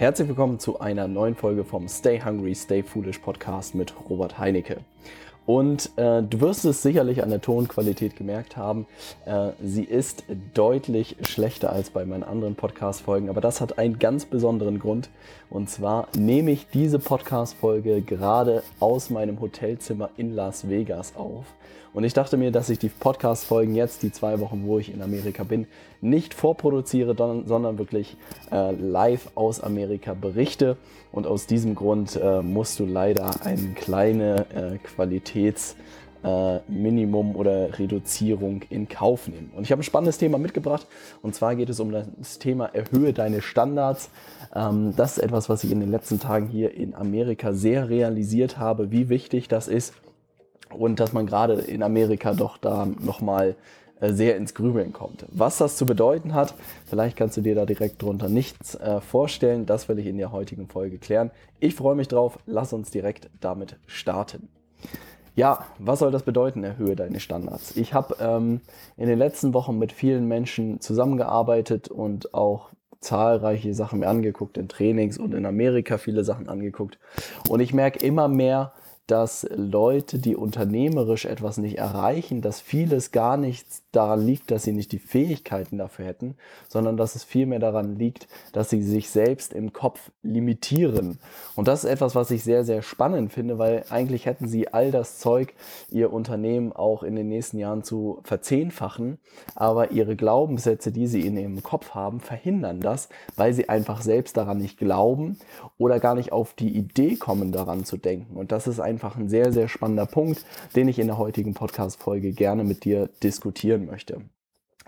Herzlich willkommen zu einer neuen Folge vom Stay Hungry, Stay Foolish Podcast mit Robert Heinecke. Und äh, du wirst es sicherlich an der Tonqualität gemerkt haben. Äh, sie ist deutlich schlechter als bei meinen anderen Podcast-Folgen, aber das hat einen ganz besonderen Grund. Und zwar nehme ich diese Podcast-Folge gerade aus meinem Hotelzimmer in Las Vegas auf. Und ich dachte mir, dass ich die Podcast-Folgen jetzt, die zwei Wochen, wo ich in Amerika bin, nicht vorproduziere, sondern wirklich äh, live aus Amerika berichte. Und aus diesem Grund äh, musst du leider eine kleine äh, Qualitätsminimum äh, oder Reduzierung in Kauf nehmen. Und ich habe ein spannendes Thema mitgebracht. Und zwar geht es um das Thema Erhöhe deine Standards. Ähm, das ist etwas, was ich in den letzten Tagen hier in Amerika sehr realisiert habe, wie wichtig das ist und dass man gerade in Amerika doch da nochmal äh, sehr ins Grübeln kommt. Was das zu bedeuten hat, vielleicht kannst du dir da direkt drunter nichts äh, vorstellen. Das will ich in der heutigen Folge klären. Ich freue mich drauf. Lass uns direkt damit starten. Ja, was soll das bedeuten, erhöhe deine Standards? Ich habe ähm, in den letzten Wochen mit vielen Menschen zusammengearbeitet und auch zahlreiche Sachen mir angeguckt, in Trainings und in Amerika viele Sachen angeguckt. Und ich merke immer mehr, dass Leute, die unternehmerisch etwas nicht erreichen, dass vieles gar nicht daran liegt, dass sie nicht die Fähigkeiten dafür hätten, sondern dass es vielmehr daran liegt, dass sie sich selbst im Kopf limitieren. Und das ist etwas, was ich sehr, sehr spannend finde, weil eigentlich hätten sie all das Zeug, ihr Unternehmen auch in den nächsten Jahren zu verzehnfachen, aber ihre Glaubenssätze, die sie in ihrem Kopf haben, verhindern das, weil sie einfach selbst daran nicht glauben oder gar nicht auf die Idee kommen, daran zu denken. Und das ist ein einfach ein sehr, sehr spannender Punkt, den ich in der heutigen Podcast-Folge gerne mit dir diskutieren möchte.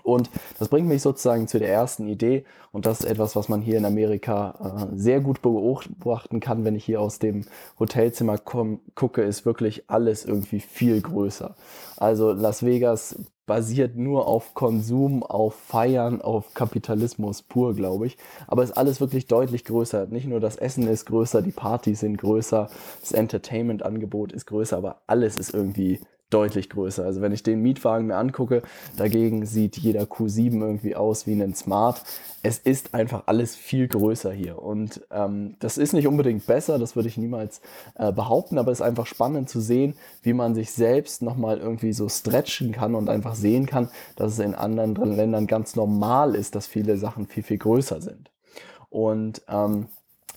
Und das bringt mich sozusagen zu der ersten Idee. Und das ist etwas, was man hier in Amerika äh, sehr gut beobachten kann, wenn ich hier aus dem Hotelzimmer komm, gucke, ist wirklich alles irgendwie viel größer. Also Las Vegas basiert nur auf Konsum, auf Feiern, auf Kapitalismus pur, glaube ich. Aber ist alles wirklich deutlich größer. Nicht nur das Essen ist größer, die Partys sind größer, das Entertainment-Angebot ist größer, aber alles ist irgendwie deutlich größer. Also wenn ich den Mietwagen mir angucke, dagegen sieht jeder Q7 irgendwie aus wie ein Smart. Es ist einfach alles viel größer hier. Und ähm, das ist nicht unbedingt besser, das würde ich niemals äh, behaupten, aber es ist einfach spannend zu sehen, wie man sich selbst nochmal irgendwie so stretchen kann und einfach sehen kann, dass es in anderen Ländern ganz normal ist, dass viele Sachen viel, viel größer sind. Und ähm,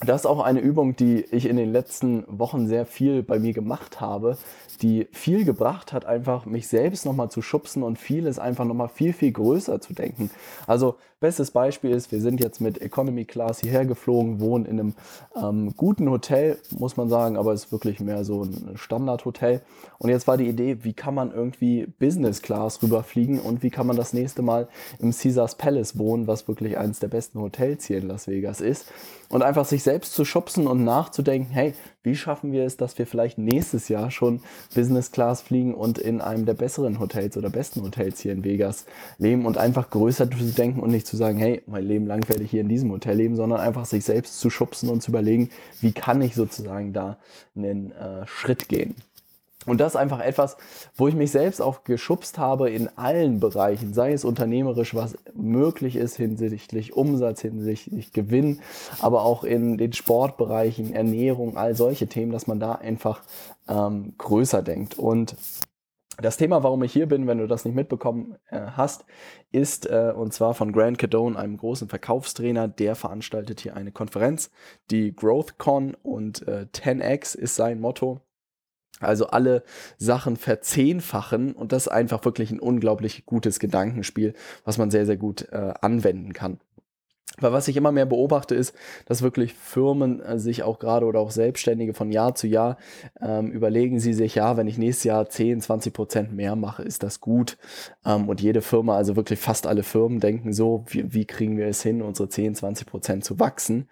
das ist auch eine Übung, die ich in den letzten Wochen sehr viel bei mir gemacht habe, die viel gebracht hat, einfach mich selbst nochmal zu schubsen und vieles einfach nochmal viel, viel größer zu denken. Also bestes Beispiel ist, wir sind jetzt mit Economy Class hierher geflogen, wohnen in einem ähm, guten Hotel, muss man sagen, aber es ist wirklich mehr so ein Standardhotel. Und jetzt war die Idee, wie kann man irgendwie Business Class rüberfliegen und wie kann man das nächste Mal im Caesars Palace wohnen, was wirklich eines der besten Hotels hier in Las Vegas ist. Und einfach sich selbst zu schubsen und nachzudenken, hey, wie schaffen wir es, dass wir vielleicht nächstes Jahr schon Business Class fliegen und in einem der besseren Hotels oder besten Hotels hier in Vegas leben und einfach größer zu denken und nicht zu sagen, hey, mein Leben lang werde ich hier in diesem Hotel leben, sondern einfach sich selbst zu schubsen und zu überlegen, wie kann ich sozusagen da einen äh, Schritt gehen. Und das ist einfach etwas, wo ich mich selbst auch geschubst habe in allen Bereichen, sei es unternehmerisch, was möglich ist hinsichtlich Umsatz, hinsichtlich Gewinn, aber auch in den Sportbereichen, Ernährung, all solche Themen, dass man da einfach ähm, größer denkt. Und das Thema, warum ich hier bin, wenn du das nicht mitbekommen äh, hast, ist äh, und zwar von Grant Cadone, einem großen Verkaufstrainer, der veranstaltet hier eine Konferenz, die GrowthCon und äh, 10x ist sein Motto. Also alle Sachen verzehnfachen und das ist einfach wirklich ein unglaublich gutes Gedankenspiel, was man sehr, sehr gut äh, anwenden kann. Weil was ich immer mehr beobachte, ist, dass wirklich Firmen äh, sich auch gerade oder auch Selbstständige von Jahr zu Jahr ähm, überlegen sie sich, ja, wenn ich nächstes Jahr 10, 20 Prozent mehr mache, ist das gut. Ähm, und jede Firma, also wirklich fast alle Firmen denken so, wie, wie kriegen wir es hin, unsere 10, 20 Prozent zu wachsen.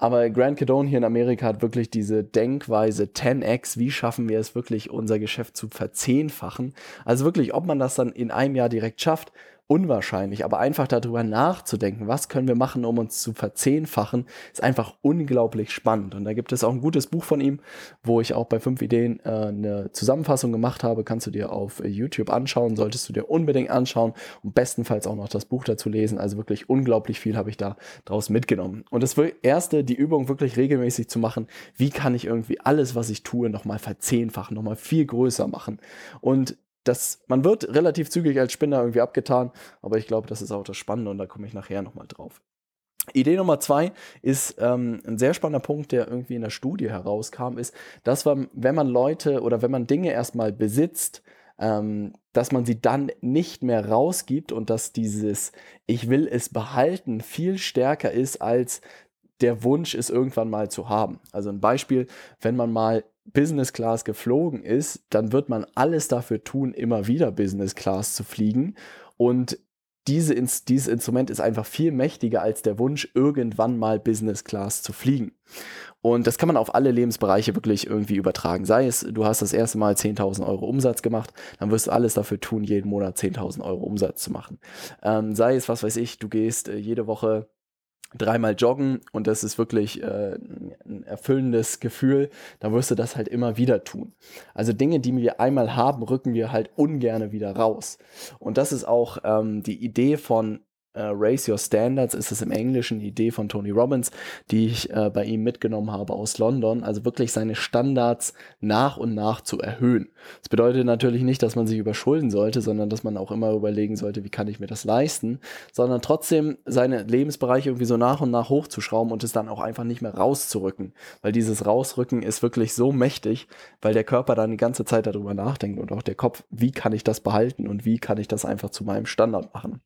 Aber Grant Cadone hier in Amerika hat wirklich diese Denkweise 10x, wie schaffen wir es wirklich, unser Geschäft zu verzehnfachen. Also wirklich, ob man das dann in einem Jahr direkt schafft unwahrscheinlich. Aber einfach darüber nachzudenken, was können wir machen, um uns zu verzehnfachen, ist einfach unglaublich spannend. Und da gibt es auch ein gutes Buch von ihm, wo ich auch bei fünf Ideen äh, eine Zusammenfassung gemacht habe. Kannst du dir auf YouTube anschauen, solltest du dir unbedingt anschauen und bestenfalls auch noch das Buch dazu lesen. Also wirklich unglaublich viel habe ich da draus mitgenommen. Und das erste, die Übung wirklich regelmäßig zu machen, wie kann ich irgendwie alles, was ich tue, nochmal verzehnfachen, nochmal viel größer machen. Und das, man wird relativ zügig als Spinner irgendwie abgetan, aber ich glaube, das ist auch das Spannende und da komme ich nachher nochmal drauf. Idee Nummer zwei ist ähm, ein sehr spannender Punkt, der irgendwie in der Studie herauskam, ist, dass man, wenn man Leute oder wenn man Dinge erstmal besitzt, ähm, dass man sie dann nicht mehr rausgibt und dass dieses Ich will es behalten viel stärker ist als der Wunsch, es irgendwann mal zu haben. Also ein Beispiel, wenn man mal Business Class geflogen ist, dann wird man alles dafür tun, immer wieder Business Class zu fliegen. Und diese, dieses Instrument ist einfach viel mächtiger als der Wunsch, irgendwann mal Business Class zu fliegen. Und das kann man auf alle Lebensbereiche wirklich irgendwie übertragen. Sei es, du hast das erste Mal 10.000 Euro Umsatz gemacht, dann wirst du alles dafür tun, jeden Monat 10.000 Euro Umsatz zu machen. Ähm, sei es, was weiß ich, du gehst äh, jede Woche dreimal joggen und das ist wirklich äh, ein erfüllendes Gefühl, dann wirst du das halt immer wieder tun. Also Dinge, die wir einmal haben, rücken wir halt ungerne wieder raus. Und das ist auch ähm, die Idee von äh, Raise Your Standards ist es im Englischen, die Idee von Tony Robbins, die ich äh, bei ihm mitgenommen habe aus London. Also wirklich seine Standards nach und nach zu erhöhen. Das bedeutet natürlich nicht, dass man sich überschulden sollte, sondern dass man auch immer überlegen sollte, wie kann ich mir das leisten, sondern trotzdem seine Lebensbereiche irgendwie so nach und nach hochzuschrauben und es dann auch einfach nicht mehr rauszurücken. Weil dieses Rausrücken ist wirklich so mächtig, weil der Körper dann die ganze Zeit darüber nachdenkt und auch der Kopf, wie kann ich das behalten und wie kann ich das einfach zu meinem Standard machen.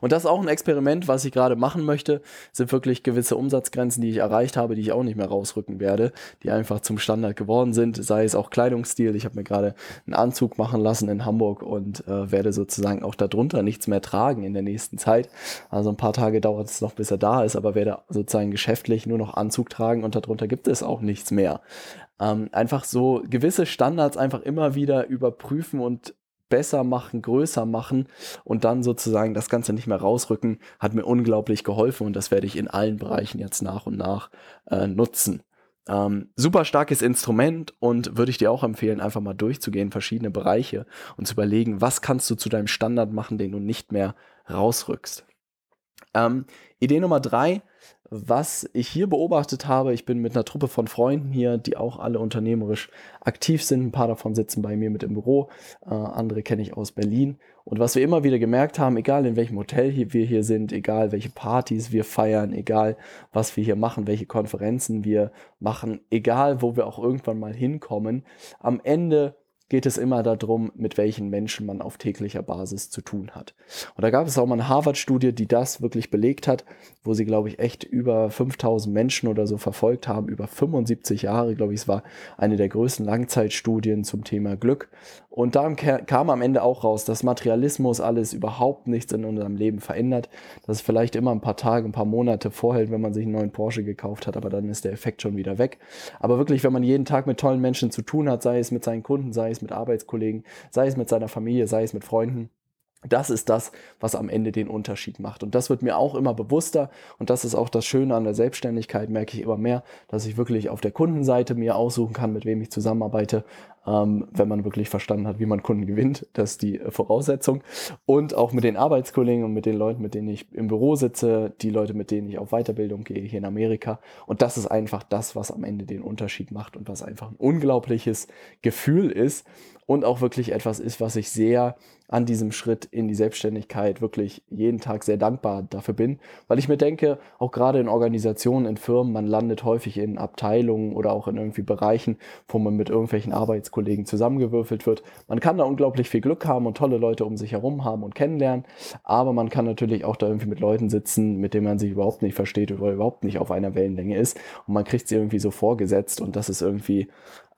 Und das ist auch ein Experiment, was ich gerade machen möchte, sind wirklich gewisse Umsatzgrenzen, die ich erreicht habe, die ich auch nicht mehr rausrücken werde, die einfach zum Standard geworden sind, sei es auch Kleidungsstil. Ich habe mir gerade einen Anzug machen lassen in Hamburg und äh, werde sozusagen auch darunter nichts mehr tragen in der nächsten Zeit. Also ein paar Tage dauert es noch, bis er da ist, aber werde sozusagen geschäftlich nur noch Anzug tragen und darunter gibt es auch nichts mehr. Ähm, einfach so gewisse Standards einfach immer wieder überprüfen und besser machen, größer machen und dann sozusagen das Ganze nicht mehr rausrücken, hat mir unglaublich geholfen und das werde ich in allen Bereichen jetzt nach und nach äh, nutzen. Ähm, super starkes Instrument und würde ich dir auch empfehlen, einfach mal durchzugehen, verschiedene Bereiche und zu überlegen, was kannst du zu deinem Standard machen, den du nicht mehr rausrückst. Ähm, Idee Nummer drei, was ich hier beobachtet habe, ich bin mit einer Truppe von Freunden hier, die auch alle unternehmerisch aktiv sind. Ein paar davon sitzen bei mir mit im Büro, äh, andere kenne ich aus Berlin. Und was wir immer wieder gemerkt haben, egal in welchem Hotel hier, wir hier sind, egal welche Partys wir feiern, egal was wir hier machen, welche Konferenzen wir machen, egal wo wir auch irgendwann mal hinkommen, am Ende geht es immer darum, mit welchen Menschen man auf täglicher Basis zu tun hat. Und da gab es auch mal eine Harvard-Studie, die das wirklich belegt hat, wo sie, glaube ich, echt über 5000 Menschen oder so verfolgt haben, über 75 Jahre, glaube ich, es war eine der größten Langzeitstudien zum Thema Glück. Und da kam am Ende auch raus, dass Materialismus alles überhaupt nichts in unserem Leben verändert, dass es vielleicht immer ein paar Tage, ein paar Monate vorhält, wenn man sich einen neuen Porsche gekauft hat, aber dann ist der Effekt schon wieder weg. Aber wirklich, wenn man jeden Tag mit tollen Menschen zu tun hat, sei es mit seinen Kunden, sei es es mit Arbeitskollegen, sei es mit seiner Familie, sei es mit Freunden. Das ist das, was am Ende den Unterschied macht. Und das wird mir auch immer bewusster. Und das ist auch das Schöne an der Selbstständigkeit, merke ich immer mehr, dass ich wirklich auf der Kundenseite mir aussuchen kann, mit wem ich zusammenarbeite, ähm, wenn man wirklich verstanden hat, wie man Kunden gewinnt. Das ist die Voraussetzung. Und auch mit den Arbeitskollegen und mit den Leuten, mit denen ich im Büro sitze, die Leute, mit denen ich auf Weiterbildung gehe hier in Amerika. Und das ist einfach das, was am Ende den Unterschied macht und was einfach ein unglaubliches Gefühl ist und auch wirklich etwas ist, was ich sehr an diesem Schritt in die Selbstständigkeit wirklich jeden Tag sehr dankbar dafür bin, weil ich mir denke, auch gerade in Organisationen, in Firmen, man landet häufig in Abteilungen oder auch in irgendwie Bereichen, wo man mit irgendwelchen Arbeitskollegen zusammengewürfelt wird. Man kann da unglaublich viel Glück haben und tolle Leute um sich herum haben und kennenlernen, aber man kann natürlich auch da irgendwie mit Leuten sitzen, mit denen man sich überhaupt nicht versteht oder überhaupt nicht auf einer Wellenlänge ist und man kriegt sie irgendwie so vorgesetzt und das ist irgendwie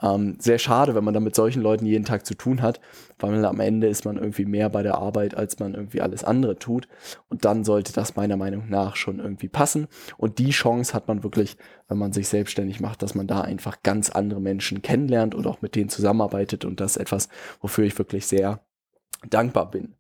ähm, sehr schade, wenn man dann mit solchen Leuten jeden Tag zu tun hat, weil am Ende ist man irgendwie mehr bei der Arbeit, als man irgendwie alles andere tut. Und dann sollte das meiner Meinung nach schon irgendwie passen. Und die Chance hat man wirklich, wenn man sich selbstständig macht, dass man da einfach ganz andere Menschen kennenlernt und auch mit denen zusammenarbeitet. Und das ist etwas, wofür ich wirklich sehr dankbar bin.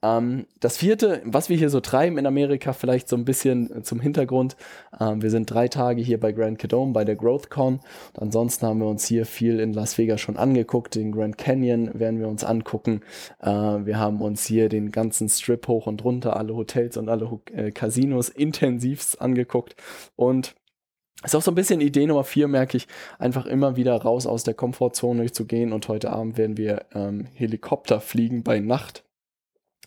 Ähm, das vierte, was wir hier so treiben in Amerika, vielleicht so ein bisschen zum Hintergrund. Ähm, wir sind drei Tage hier bei Grand Cadome, bei der GrowthCon. Und ansonsten haben wir uns hier viel in Las Vegas schon angeguckt. Den Grand Canyon werden wir uns angucken. Äh, wir haben uns hier den ganzen Strip hoch und runter, alle Hotels und alle äh, Casinos intensivst angeguckt. Und ist auch so ein bisschen Idee Nummer vier, merke ich, einfach immer wieder raus aus der Komfortzone zu gehen. Und heute Abend werden wir ähm, Helikopter fliegen bei Nacht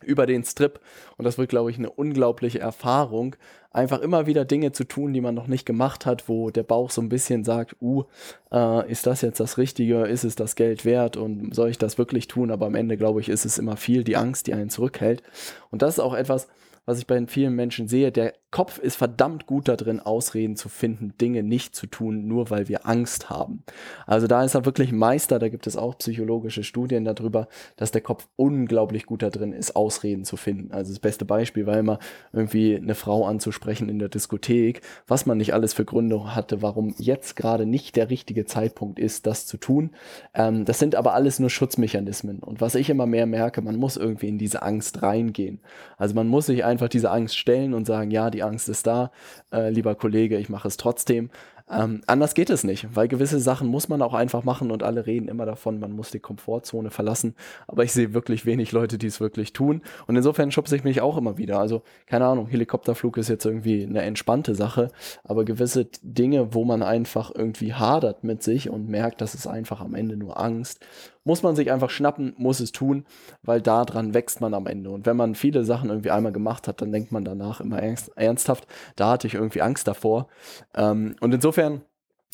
über den Strip. Und das wird, glaube ich, eine unglaubliche Erfahrung, einfach immer wieder Dinge zu tun, die man noch nicht gemacht hat, wo der Bauch so ein bisschen sagt, uh, äh, ist das jetzt das Richtige, ist es das Geld wert und soll ich das wirklich tun? Aber am Ende, glaube ich, ist es immer viel die Angst, die einen zurückhält. Und das ist auch etwas, was ich bei vielen Menschen sehe, der Kopf ist verdammt gut darin, Ausreden zu finden, Dinge nicht zu tun, nur weil wir Angst haben. Also da ist er wirklich Meister, da gibt es auch psychologische Studien darüber, dass der Kopf unglaublich gut darin ist, Ausreden zu finden. Also das beste Beispiel war immer irgendwie eine Frau anzusprechen in der Diskothek, was man nicht alles für Gründe hatte, warum jetzt gerade nicht der richtige Zeitpunkt ist, das zu tun. Ähm, das sind aber alles nur Schutzmechanismen. Und was ich immer mehr merke, man muss irgendwie in diese Angst reingehen. Also man muss sich einfach diese Angst stellen und sagen, ja, die Angst ist da, äh, lieber Kollege, ich mache es trotzdem. Ähm, anders geht es nicht, weil gewisse Sachen muss man auch einfach machen und alle reden immer davon, man muss die Komfortzone verlassen. Aber ich sehe wirklich wenig Leute, die es wirklich tun. Und insofern schubse ich mich auch immer wieder. Also, keine Ahnung, Helikopterflug ist jetzt irgendwie eine entspannte Sache, aber gewisse Dinge, wo man einfach irgendwie hadert mit sich und merkt, dass es einfach am Ende nur Angst muss man sich einfach schnappen, muss es tun, weil daran wächst man am Ende. Und wenn man viele Sachen irgendwie einmal gemacht hat, dann denkt man danach immer ernst, ernsthaft, da hatte ich irgendwie Angst davor. Ähm, und insofern,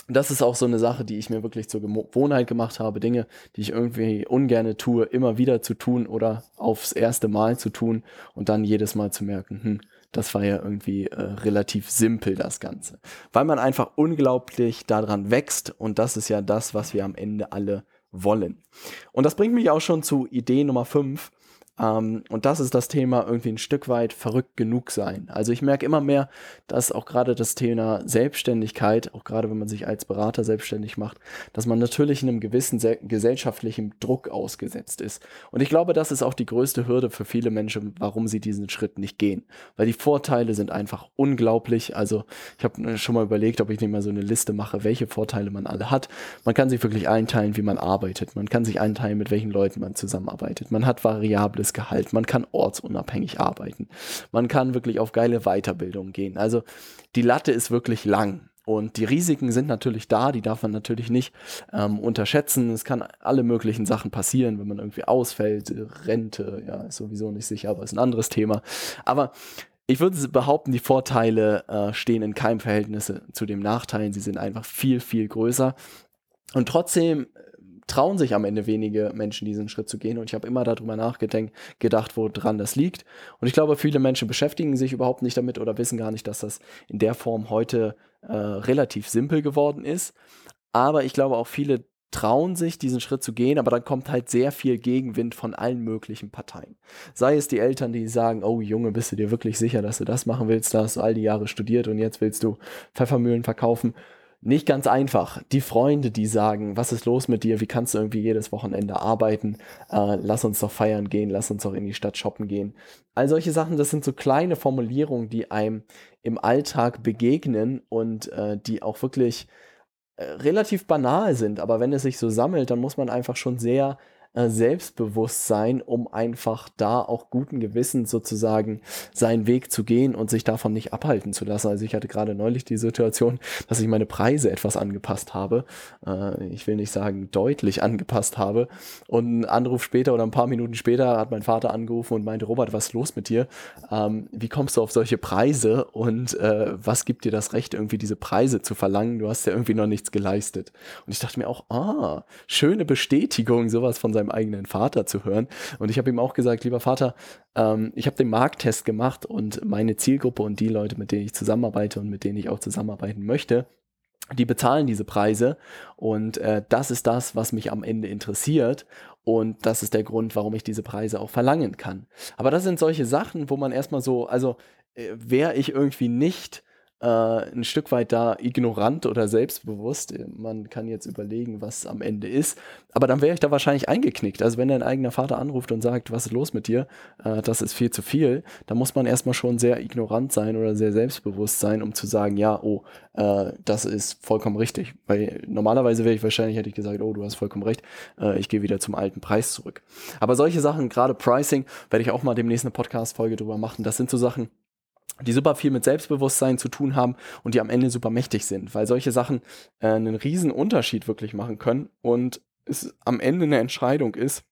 das ist auch so eine Sache, die ich mir wirklich zur Gewohnheit gemacht habe, Dinge, die ich irgendwie ungerne tue, immer wieder zu tun oder aufs erste Mal zu tun und dann jedes Mal zu merken, hm, das war ja irgendwie äh, relativ simpel, das Ganze. Weil man einfach unglaublich daran wächst und das ist ja das, was wir am Ende alle wollen. Und das bringt mich auch schon zu Idee Nummer 5. Ähm, und das ist das Thema irgendwie ein Stück weit verrückt genug sein. Also ich merke immer mehr, dass auch gerade das Thema Selbstständigkeit, auch gerade wenn man sich als Berater selbstständig macht, dass man natürlich in einem gewissen gesellschaftlichen Druck ausgesetzt ist. Und ich glaube, das ist auch die größte Hürde für viele Menschen, warum sie diesen Schritt nicht gehen. Weil die Vorteile sind einfach unglaublich. Also ich habe schon mal überlegt, ob ich nicht mal so eine Liste mache, welche Vorteile man alle hat. Man kann sich wirklich einteilen, wie man arbeitet. Man kann sich einteilen, mit welchen Leuten man zusammenarbeitet. Man hat variables gutes Gehalt, man kann ortsunabhängig arbeiten, man kann wirklich auf geile Weiterbildung gehen. Also die Latte ist wirklich lang. Und die Risiken sind natürlich da, die darf man natürlich nicht ähm, unterschätzen. Es kann alle möglichen Sachen passieren, wenn man irgendwie ausfällt, Rente, ja, ist sowieso nicht sicher, aber ist ein anderes Thema. Aber ich würde behaupten, die Vorteile äh, stehen in keinem Verhältnis zu den Nachteilen. Sie sind einfach viel, viel größer. Und trotzdem trauen sich am Ende wenige Menschen diesen Schritt zu gehen. Und ich habe immer darüber nachgedacht, gedacht, woran das liegt. Und ich glaube, viele Menschen beschäftigen sich überhaupt nicht damit oder wissen gar nicht, dass das in der Form heute äh, relativ simpel geworden ist. Aber ich glaube auch viele trauen sich, diesen Schritt zu gehen, aber dann kommt halt sehr viel Gegenwind von allen möglichen Parteien. Sei es die Eltern, die sagen, oh Junge, bist du dir wirklich sicher, dass du das machen willst? Da hast du all die Jahre studiert und jetzt willst du Pfeffermühlen verkaufen nicht ganz einfach. Die Freunde, die sagen, was ist los mit dir? Wie kannst du irgendwie jedes Wochenende arbeiten? Äh, lass uns doch feiern gehen, lass uns doch in die Stadt shoppen gehen. All solche Sachen, das sind so kleine Formulierungen, die einem im Alltag begegnen und äh, die auch wirklich äh, relativ banal sind. Aber wenn es sich so sammelt, dann muss man einfach schon sehr Selbstbewusstsein, um einfach da auch guten Gewissens sozusagen seinen Weg zu gehen und sich davon nicht abhalten zu lassen. Also ich hatte gerade neulich die Situation, dass ich meine Preise etwas angepasst habe. Äh, ich will nicht sagen deutlich angepasst habe. Und ein Anruf später oder ein paar Minuten später hat mein Vater angerufen und meinte, Robert, was ist los mit dir? Ähm, wie kommst du auf solche Preise und äh, was gibt dir das Recht, irgendwie diese Preise zu verlangen? Du hast ja irgendwie noch nichts geleistet. Und ich dachte mir auch, ah, schöne Bestätigung, sowas von seinem meinem eigenen Vater zu hören. Und ich habe ihm auch gesagt, lieber Vater, ähm, ich habe den Markttest gemacht und meine Zielgruppe und die Leute, mit denen ich zusammenarbeite und mit denen ich auch zusammenarbeiten möchte, die bezahlen diese Preise und äh, das ist das, was mich am Ende interessiert und das ist der Grund, warum ich diese Preise auch verlangen kann. Aber das sind solche Sachen, wo man erstmal so, also äh, wäre ich irgendwie nicht äh, ein Stück weit da ignorant oder selbstbewusst. Man kann jetzt überlegen, was am Ende ist. Aber dann wäre ich da wahrscheinlich eingeknickt. Also wenn dein eigener Vater anruft und sagt, was ist los mit dir, äh, das ist viel zu viel, dann muss man erstmal schon sehr ignorant sein oder sehr selbstbewusst sein, um zu sagen, ja, oh, äh, das ist vollkommen richtig. Weil normalerweise wäre ich wahrscheinlich, hätte ich gesagt, oh, du hast vollkommen recht, äh, ich gehe wieder zum alten Preis zurück. Aber solche Sachen, gerade Pricing, werde ich auch mal demnächst eine Podcast-Folge drüber machen. Das sind so Sachen, die super viel mit Selbstbewusstsein zu tun haben und die am Ende super mächtig sind, weil solche Sachen äh, einen riesen Unterschied wirklich machen können und es am Ende eine Entscheidung ist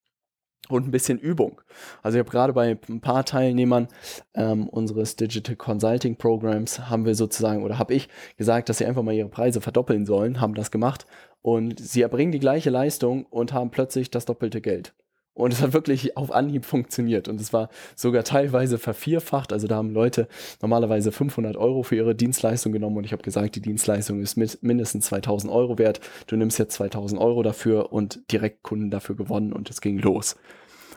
und ein bisschen Übung. Also ich habe gerade bei ein paar Teilnehmern ähm, unseres Digital Consulting Programs haben wir sozusagen oder habe ich gesagt, dass sie einfach mal ihre Preise verdoppeln sollen, haben das gemacht und sie erbringen die gleiche Leistung und haben plötzlich das doppelte Geld. Und es hat wirklich auf Anhieb funktioniert. Und es war sogar teilweise vervierfacht. Also da haben Leute normalerweise 500 Euro für ihre Dienstleistung genommen. Und ich habe gesagt, die Dienstleistung ist mindestens 2000 Euro wert. Du nimmst jetzt 2000 Euro dafür und direkt Kunden dafür gewonnen. Und es ging los.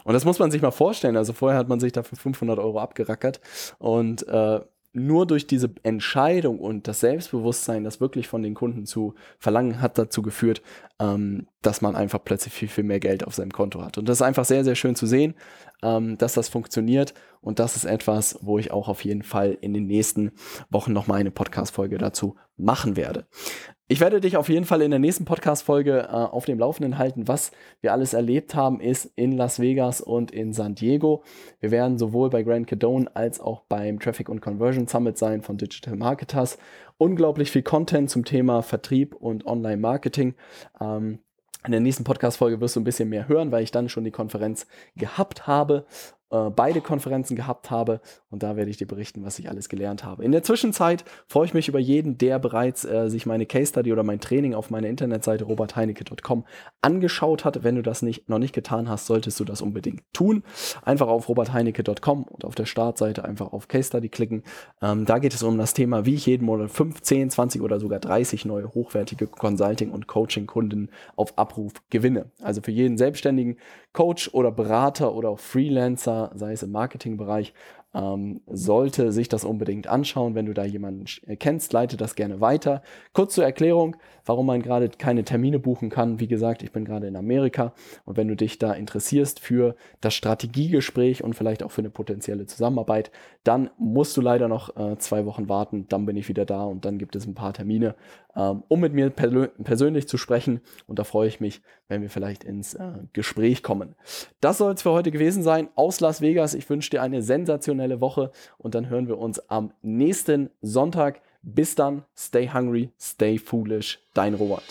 Und das muss man sich mal vorstellen. Also vorher hat man sich dafür 500 Euro abgerackert. Und äh, nur durch diese Entscheidung und das Selbstbewusstsein, das wirklich von den Kunden zu verlangen, hat dazu geführt, ähm, dass man einfach plötzlich viel, viel mehr Geld auf seinem Konto hat. Und das ist einfach sehr, sehr schön zu sehen, ähm, dass das funktioniert. Und das ist etwas, wo ich auch auf jeden Fall in den nächsten Wochen nochmal eine Podcast-Folge dazu machen werde. Ich werde dich auf jeden Fall in der nächsten Podcast-Folge äh, auf dem Laufenden halten, was wir alles erlebt haben, ist in Las Vegas und in San Diego. Wir werden sowohl bei Grand Cadone als auch beim Traffic und Conversion Summit sein von Digital Marketers. Unglaublich viel Content zum Thema Vertrieb und Online-Marketing. Ähm, in der nächsten Podcast-Folge wirst du ein bisschen mehr hören, weil ich dann schon die Konferenz gehabt habe äh, beide Konferenzen gehabt habe und da werde ich dir berichten, was ich alles gelernt habe. In der Zwischenzeit freue ich mich über jeden, der bereits äh, sich meine Case Study oder mein Training auf meiner Internetseite robertheinecke.com angeschaut hat. Wenn du das nicht, noch nicht getan hast, solltest du das unbedingt tun. Einfach auf robertheinecke.com und auf der Startseite einfach auf Case Study klicken. Ähm, da geht es um das Thema, wie ich jeden Monat 15, 20 oder sogar 30 neue hochwertige Consulting- und Coaching-Kunden auf Abruf gewinne. Also für jeden selbstständigen Coach oder Berater oder auch Sei es im Marketingbereich, ähm, sollte sich das unbedingt anschauen. Wenn du da jemanden kennst, leite das gerne weiter. Kurz zur Erklärung, warum man gerade keine Termine buchen kann. Wie gesagt, ich bin gerade in Amerika und wenn du dich da interessierst für das Strategiegespräch und vielleicht auch für eine potenzielle Zusammenarbeit, dann musst du leider noch äh, zwei Wochen warten. Dann bin ich wieder da und dann gibt es ein paar Termine, ähm, um mit mir persönlich zu sprechen. Und da freue ich mich, wenn wir vielleicht ins äh, Gespräch kommen. Das soll es für heute gewesen sein aus Las Vegas. Ich wünsche dir eine sensationelle Woche und dann hören wir uns am nächsten Sonntag. Bis dann, stay hungry, stay foolish, dein Robert.